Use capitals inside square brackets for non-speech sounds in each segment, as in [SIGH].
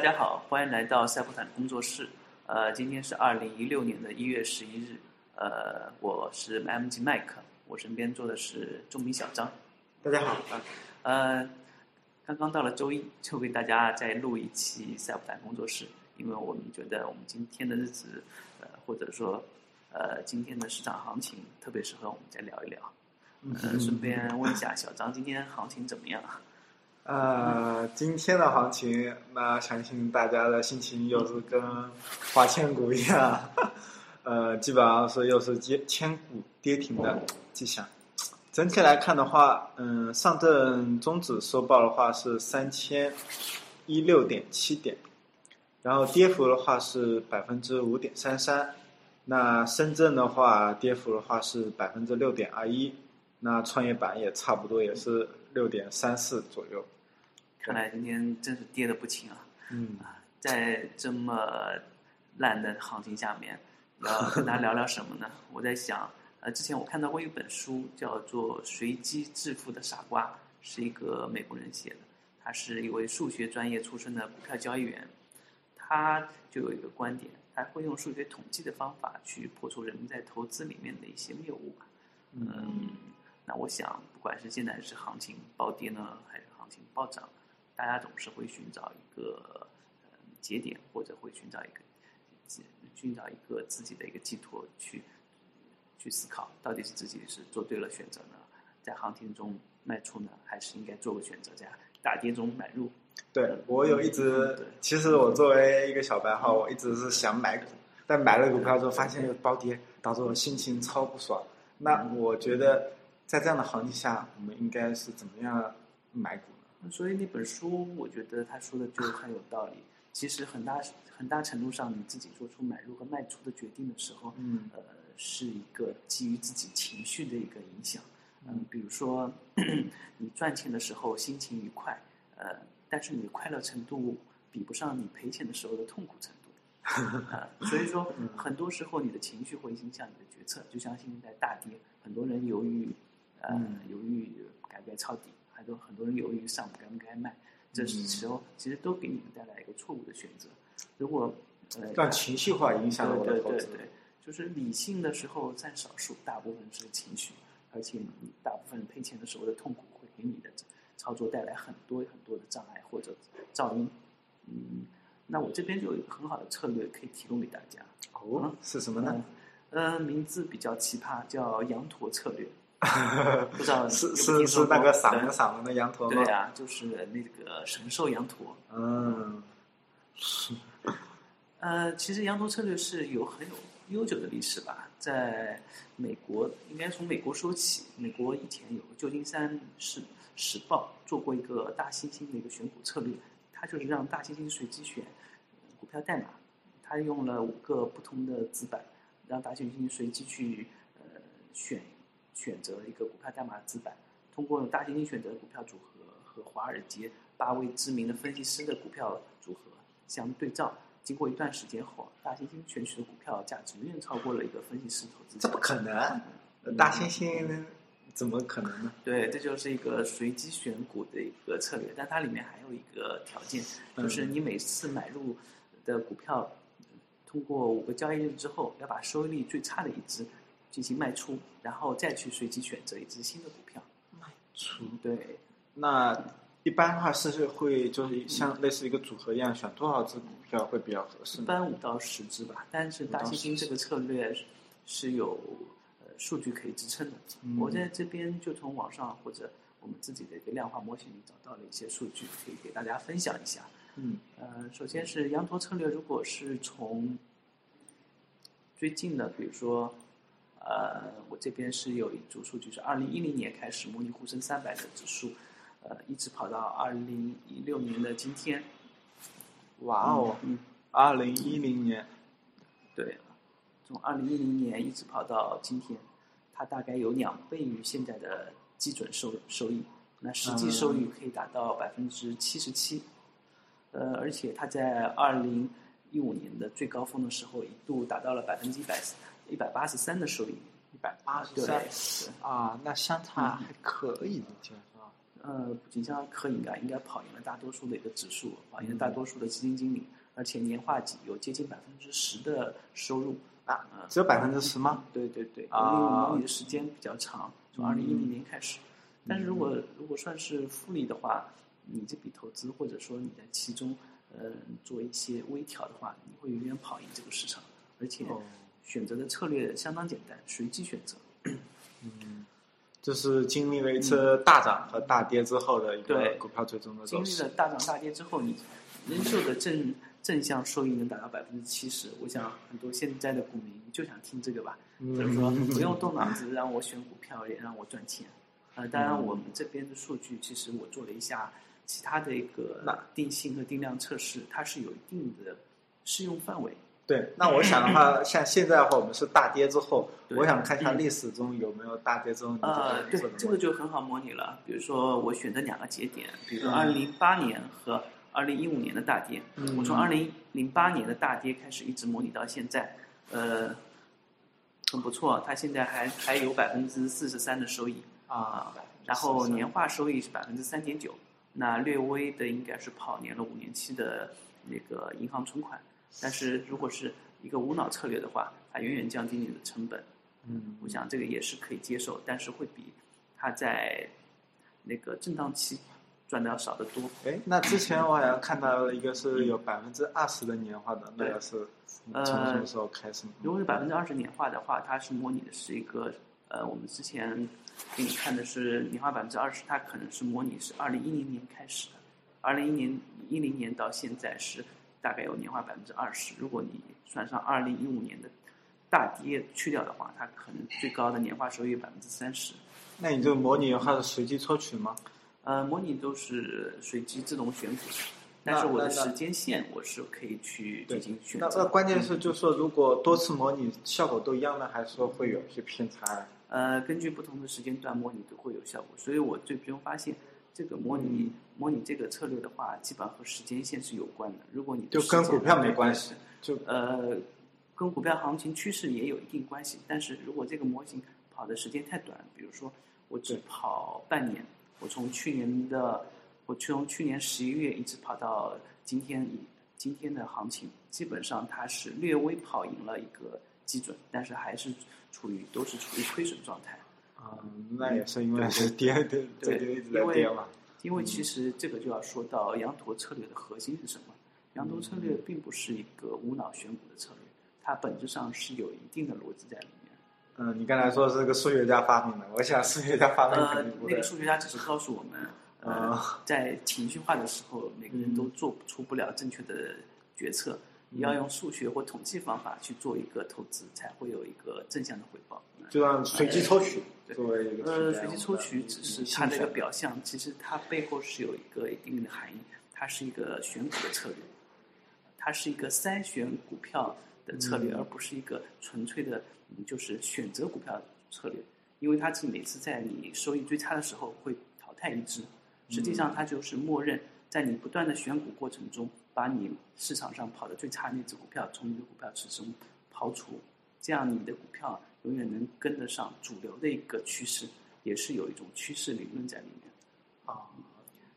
家好，欢迎来到赛普坦工作室。呃，今天是二零一六年的一月十一日。呃，我是 MG 麦克，我身边坐的是钟明小张。大家好啊。呃，刚刚到了周一，就给大家再录一期赛普坦工作室，因为我们觉得我们今天的日子，呃，或者说呃今天的市场行情特别适合我们再聊一聊。嗯，顺便问一下小张，今天行情怎么样？呃，今天的行情，那相信大家的心情又是跟花千骨一样，[LAUGHS] 呃，基本上是又是接千股跌停的迹象。整体来看的话，嗯，上证综指收报的话是三千一六点七点，然后跌幅的话是百分之五点三三。那深圳的话，跌幅的话是百分之六点二一。那创业板也差不多也是六点三四左右，看来今天真是跌的不轻啊！嗯啊，在这么烂的行情下面，要跟大家聊聊什么呢？[LAUGHS] 我在想，呃，之前我看到过一本书，叫做《随机致富的傻瓜》，是一个美国人写的，他是一位数学专业出身的股票交易员，他就有一个观点，他会用数学统计的方法去破除人们在投资里面的一些谬误吧，嗯。那我想，不管是现在是行情暴跌呢，还是行情暴涨，大家总是会寻找一个节点，或者会寻找一个寻找一个自己的一个寄托，去去思考，到底是自己是做对了选择呢，在行情中卖出呢，还是应该做个选择，在大跌中买入？对我有一直，其实我作为一个小白哈，我一直是想买股，但买了股票之后发现又暴跌，导致我心情超不爽。那我觉得。在这样的行情下，我们应该是怎么样买股呢？所以那本书，我觉得他说的就很有道理。其实很大很大程度上，你自己做出买入和卖出的决定的时候，嗯，呃，是一个基于自己情绪的一个影响。嗯，比如说 [CLEARS THROAT] 你赚钱的时候心情愉快，呃，但是你的快乐程度比不上你赔钱的时候的痛苦程度。[LAUGHS] 啊，所以说很多时候你的情绪会影响你的决策。就像现在大跌，很多人由于呃，犹豫该不该抄底，还有很多人犹豫上该不该卖，这时候其实都给你们带来一个错误的选择。如果呃让情绪化影响了我的投资，就是理性的时候占少数，大部分是情绪，而且你大部分赔钱的时候的痛苦会给你的操作带来很多很多的障碍或者噪音。嗯，那我这边就有一个很好的策略可以提供给大家。哦，是什么呢？呃，名字比较奇葩，叫羊驼策略。[LAUGHS] 不知道是是是那个闪了闪了的羊驼吗？对啊，就是那个神兽羊驼。嗯，是。呃，其实羊驼策略是有很有悠久的历史吧，在美国应该从美国说起。美国以前有个旧金山市时报做过一个大猩猩的一个选股策略，它就是让大猩猩随机选股票代码，它用了五个不同的纸板，让大猩猩随机去呃选。选择一个股票代码资板，通过大猩猩选择的股票组合和华尔街八位知名的分析师的股票组合相对照，经过一段时间后，大猩猩选取的股票价值远远超过了一个分析师投资。这不可能，大猩猩怎么可能呢？对，这就是一个随机选股的一个策略，但它里面还有一个条件，就是你每次买入的股票，通过五个交易日之后，要把收益率最差的一只。进行卖出，然后再去随机选择一只新的股票。卖出对，那一般的话是会就是像类似一个组合一样，选多少只股票会比较合适？一般五到十只吧。但是大基金这个策略是有呃数据可以支撑的。我在这边就从网上或者我们自己的一个量化模型里找到了一些数据，可以给大家分享一下。嗯，呃，首先是羊驼策略，如果是从最近的，比如说。呃，我这边是有一组数据，是二零一零年开始模拟沪深三百的指数，呃，一直跑到二零一六年的今天。哇哦，嗯，二零一零年，对，从二零一零年一直跑到今天，它大概有两倍于现在的基准收收益，那实际收益可以达到百分之七十七，呃，而且它在二零一五年的最高峰的时候，一度达到了百分之一百。一百八十三的收益，一百八十三啊，那相差还可以的，是吧？呃，不仅像科应该应该跑赢了大多数的一个指数，跑赢了大多数的基金经理，而且年化几有接近百分之十的收入啊呃只有百分之十吗？对对对，因啊为模拟的时间比较长，从二零一零年开始。但是如果如果算是复利的话，你这笔投资或者说你在其中呃做一些微调的话，你会远远跑赢这个市场，而且哦选择的策略相当简单，随机选择。嗯，这是经历了一次大涨和大跌之后的一个对股票最终的经走势。历了大涨大跌之后，你人寿的正正向收益能达到百分之七十，我想很多现在的股民就想听这个吧，就是说 [LAUGHS] 不用动脑子让我选股票，也让我赚钱。呃，当然我们这边的数据，其实我做了一下其他的一个定性和定量测试，它是有一定的适用范围。对，那我想的话，像现在的话，我们是大跌之后，我想看一下历史中有没有大跌之后你呃，对，这个就很好模拟了。比如说，我选择两个节点，比如说嗯二零零八年和二零一五年的大跌。嗯我从二零零八年的大跌开始，一直模拟到现在，呃，很不错。它现在还还有百分之四十三的收益啊，然后年化收益是百分之三点九。那略微的应该是跑年了五年期的那个银行存款，但是如果是一个无脑策略的话，它远远降低你的成本。嗯，我想这个也是可以接受，但是会比它在那个震荡期赚的要少得多。哎，那之前我好像看到了一个是有百分之二十的年化的，那对个是从呃什么时候开始呢？如果是百分之二十年化的话，它是模拟的是一个呃，我们之前给你看的是年化百分之二十，它可能是模拟是二零一零年开始的，二零一零一零年到现在是大概有年化百分之二十。如果你算上二零一五年的大跌去掉的话，它可能最高的年化收益百分之三十。那你这个模拟的话是随机抽取吗？呃，模拟都是随机自动选股，但是我的时间线我是可以去进行选那那择。关键是，就是说，如果多次模拟效果都一样呢，还是说会有一些偏差？呃，根据不同的时间段模拟都会有效果，所以我最终发现，这个模嗯拟、模拟这个策略的话，基本上和时间线是有关的。如果你就跟股票没关系，就呃，跟股票行情趋势也有一定关系。但是如果这个模型跑的时间太短，比如说我只跑半年，我从去年的我从去年十一月一直跑到今天，今天的行情基本上它是略微跑赢了一个基准，但是还是处于都是处于亏损状态。啊，那也是因为是跌跌，[LAUGHS] 这就一直在因为跌嘛。因为其实这个就要说到羊驼策略的核心是什么？羊驼策略并不是一个无脑选股的策略，它本质上是有一定的逻辑在里面。嗯，你刚才说是个数学家发明的，我想数学家发明呃肯定，不会那个。数学家只是告诉我们，呃啊，在情绪化的时候，每个人都做出不了正确的决策。你要用数学或统计方法去做一个投资，才会有一个正向的回报。就让随机抽取对作为一个呃，随机抽取只是它的一个表象，其实它背后是有一个一定的含义，它是一个选股的策略，它是一个筛选股票的策略，嗯。而不是一个纯粹的嗯就是选择股票策略，因为它是每次在你收益最差的时候会淘汰一只，实际上它就是默认在你不断的选股过程中，把你市场上跑的最差那只股票从你的股票池中刨除，这样你的股票永远能跟得上主流的一个趋势，也是有一种趋势理论在里面。啊，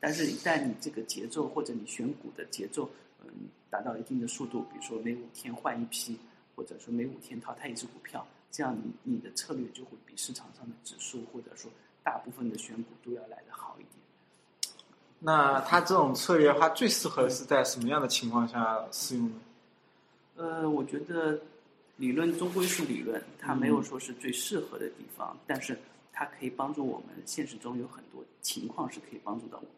但是，一旦你这个节奏或者你选股的节奏，嗯，达到一定的速度，比如说每五天换一批，或者说每五天淘汰一只股票，这样你你的策略就会比市场上的指数或者说大部分的选股都要来得好一点。那它这种策略的话，最适合是在什么样的情况下适用呢？呃，我觉得理论终归是理论，它没有说是最适合的地方，但是它可以帮助我们。现实中有很多情况是可以帮助到我们，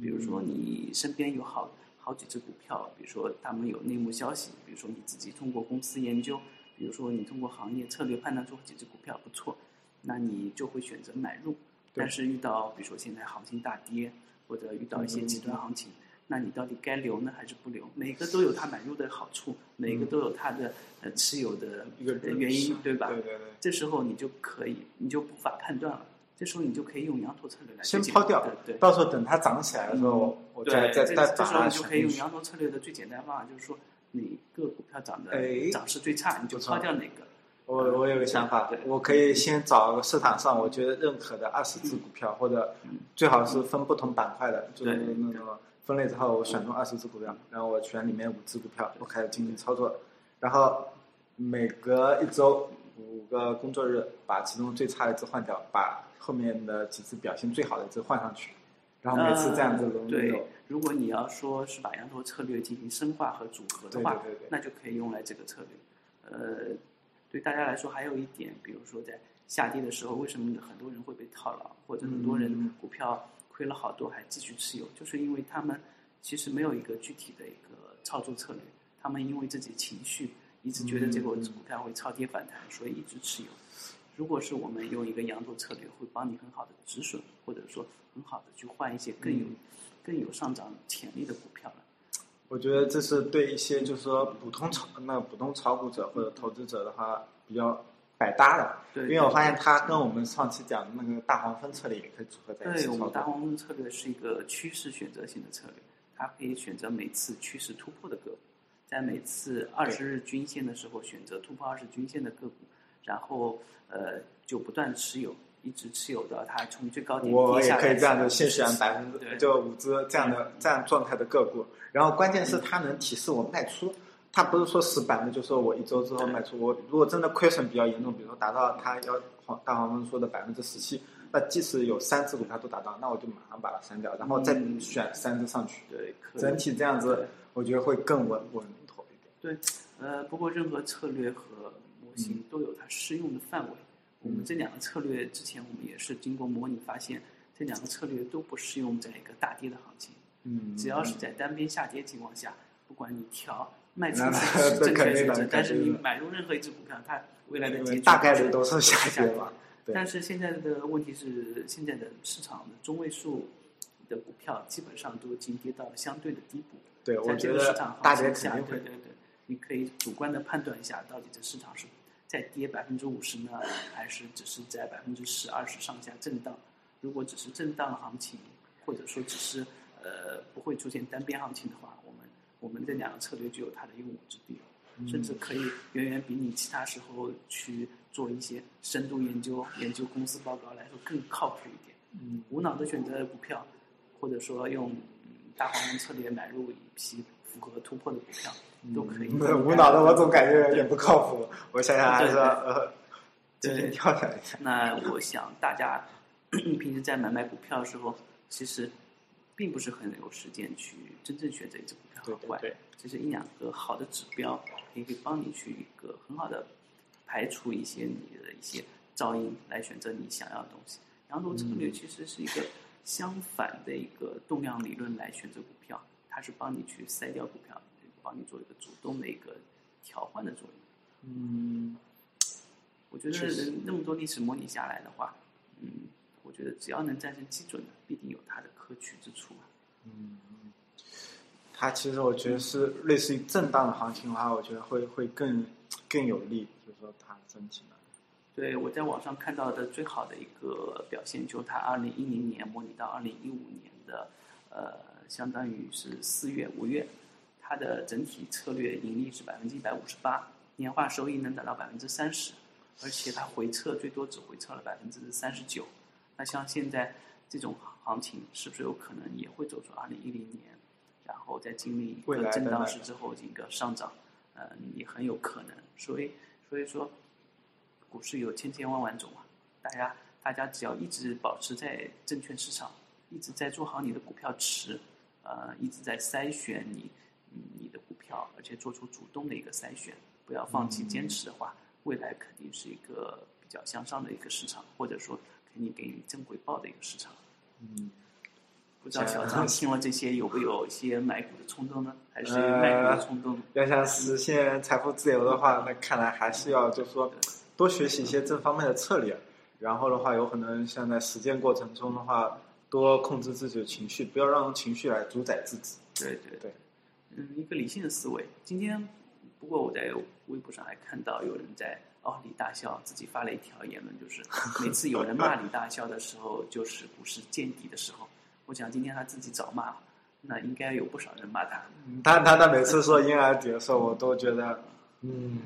比如说你身边有好好几只股票，比如说他们有内幕消息，比如说你自己通过公司研究，比如说你通过行业策略判断出几只股票不错，那你就会选择买入。但是遇到比如说现在行情大跌，或者遇到一些极端行情，那你到底该留呢还是不留？每个都有它买入的好处，每个都有它的呃持有的一个呃原因，对吧？对对对，这时候你就可以，你就无法判断了。这时候你就可以用羊驼策略来先抛掉对对。到时候等它涨起来的时候，我再再再这时候你就可以用。羊驼策略的最简单方法，就是说哪个股票涨的哎涨势最差，你就抛掉哪个。我我有个想法对，我可以先找个市场上我觉得认可的二十只股票，或者最好是分不同板块的，就是对那种分类之后，我选中二十只股票，然后我选里面五只股票，我开始进行操作，然后每隔一周五个工作日把其中最差的一只换掉，把后面的几只表现最好的一只换上去，然后每次这样子轮对流。，如果你要说是把羊头策略进行深化和组合的话，对对对对那就可以用来这个策略。呃，对大家来说还有一点，比如说在下跌的时候，为什么很多人会被套牢，或者很多人嗯股票亏了好多还继续持有，就是因为他们其实没有一个具体的一个操作策略，他们因为自己情绪一直觉得这个嗯股票会超跌反弹，所以一直持有。如果是我们用一个羊驼策略，会帮你很好的止损，或者说很好的去换一些更有、嗯更有上涨潜力的股票了。我觉得这是对一些就是说普通炒那普通炒股者或者投资者的话比较百搭的，对，因为我发现它跟我们上期讲的那个大黄蜂策略也可以组合在一起对我们大。黄蜂策略是一个趋势选择型的策略，它可以选择每次趋势突破的个股，在每次二十日均线的时候选择突破二十均线的个股，然后呃就不断持有，一直持有到它从最高点我也跌下来可以这样子的先选百分之对。就五只这样的这样状态的个股，然后关键是它能提示我卖出，它不是说死板的，就说我一周之后卖出。我如果真的亏损比较严重，比如说达到他要黄大黄蜂说的百分之十七，那即使有三只股票都达到，那我就马上把它删掉，然后再嗯选三只上去。对，整体这样子，我觉得会更稳稳妥一点。对呃，不过任何策略和模嗯型都有它适用的范围。我们这两个策略之前我们也是经过模拟发现，这两个策略都不适用在一个大跌的行情。嗯，只要是在单边下跌情况下，不管你调卖出那是正确选择，但是你买入任何一只股票，它未来的结局大概率都是下下跌嘛。对但是现在的问题是，现在的市场的中位数的股票基本上都已经跌到了相对的低谷。对，我在这觉得个市场大跌行情下，肯定会。对对对，你可以主观的判断一下，到底这市场是再跌百分之五十呢，还是只是在百分之十、二十上下震荡？如果只是震荡行情，或者说只是呃不会出现单边行情的话，我们这两个策略具有它的用武之地了。甚至可以远远比你其他时候去做一些深度研究、研究公司报告来说更靠谱一点。嗯，无脑的选择股票，或者说用嗯大黄蜂策略买入一批符合突破的股票，都可以。嗯无脑的我总感觉有点不靠谱。我想想还是呃，对今天跳下一下。那我想大家 [CLEARS THROAT] 平时在买卖股票的时候，其实并不是很有时间去真正选择一只股票好坏。对对对，其实一两个好的指标，可以帮你去一个很好的排除一些你的一些噪音，来选择你想要的东西。羊驼策略其实是一个相反的一个动量理论来选择股票，它是帮你去筛掉股票，帮你做一个主动的一个调换的作用。嗯，我觉得那么多历史模拟下来的话，嗯，我觉得只要能战胜基准的，必定有它的可取之处啊。它其实我觉得是类似于震荡的行情的话，我觉得会会更更有利，就是说它整体的。对，我在网上看到的最好的一个表现，就是它二零一零年模拟到二零一五年的，呃，相当于是四月、五月，它的整体策略盈利是百分之一百五十八，年化收益能达到百分之三十，而且它回撤最多只回撤了百分之三十九。那像现在这种行情，是不是有可能也会走出二零一零年，然后再经历一未个震荡市之后一个上涨？嗯，也很有可能。所以，所以说。股市有千千万万种啊，大家大家只要一直保持在证券市场，一直在做好你的股票池，呃，一直在筛选你嗯你的股票，而且做出主动的一个筛选，不要放弃坚持的话，未来肯定是一个比较向上的一个市场，或者说肯定给你正回报的一个市场。嗯，不知道小张听了这些有没有一些买股的冲动呢？还是呃卖股的冲动呢？要想实现财富自由的话，那看来还是要就是说多学习一些这方面的策略，然后的话，有可能像在实践过程中的话，多控制自己的情绪，不要让情绪来主宰自己。对对对，嗯，一个理性的思维。今天，不过我在微博上还看到有人在哦李大霄自己发了一条言论，就是每次有人骂李大霄的时候，就是股市见底的时候。我想今天他自己找骂，那应该有不少人骂他。他他他每次说婴儿底的时候，我都觉得，嗯，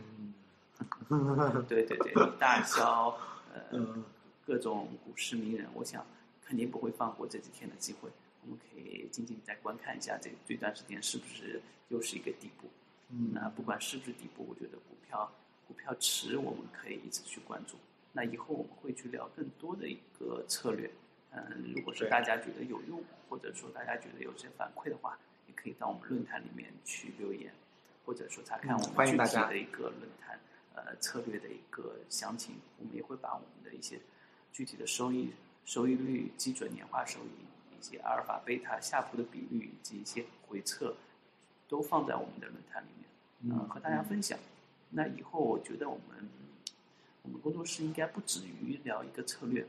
[LAUGHS] 对对对，大小呃 [LAUGHS] 嗯各种股市名人，我想肯定不会放过这几天的机会。我们可以静静再观看一下这这段时间是不是又是一个底部。嗯那不管是不是底部，我觉得股票股票池我们可以一直去关注。那以后我们会去聊更多的一个策略。嗯，如果说大家觉得有用，或者说大家觉得有些反馈的话，也可以到我们论坛里面去留言，或者说查看嗯我们具体的一个论坛呃策略的一个详情。我们也会把我们的一些具体的收益收益率、基准年化收益，以及阿尔法、贝塔、下浮的比率以及一些回测，都放在我们的论坛里面。呃，和大家分享。那以后我觉得我们我们工作室应该不止于聊一个策略，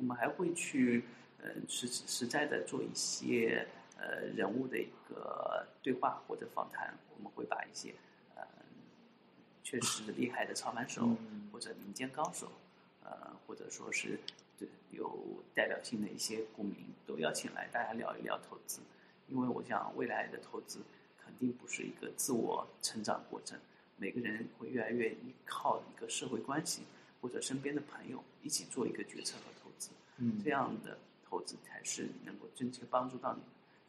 我们还会去呃实实在的做一些呃人物的一个对话或者访谈，我们会把一些呃确实厉害的操盘手嗯或者民间高手，呃或者说是对有代表性的一些股民都邀请来，大家聊一聊投资。因为我想未来的投资肯定不是一个自我成长过程，每个人会越来越依靠一个社会关系或者身边的朋友一起做一个决策嗯这样的投资才是能够真切帮助到你，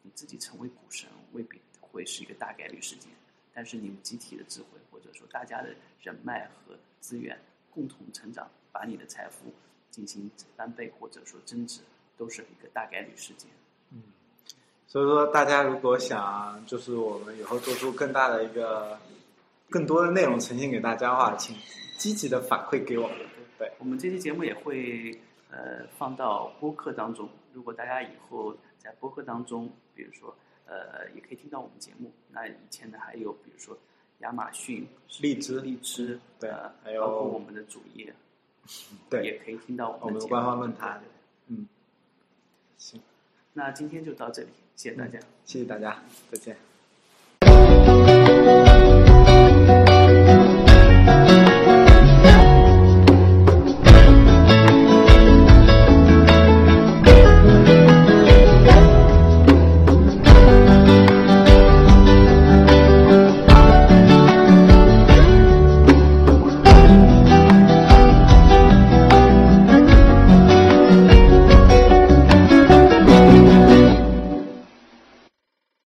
你自己成为股神未必会是一个大概率事件，但是你们集体的智慧或者说大家的人脉和资源共同成长，把你的财富进行翻倍或者说增值，都是一个大概率事件。嗯所以说，大家如果想就是我们以后做出更大的一个、更多的内容呈现给大家的话，请积极的反馈给我们。对，我们这期节目也会呃放到播客当中。如果大家以后在播客当中，比如说呃，也可以听到我们节目。那以前呢，还有比如说亚马逊、荔枝荔枝，对呃，还有包括我们的主页，[LAUGHS] 对，也可以听到我我们的节目官方论坛嗯，行，那今天就到这里，谢谢大家。谢谢大家，再见。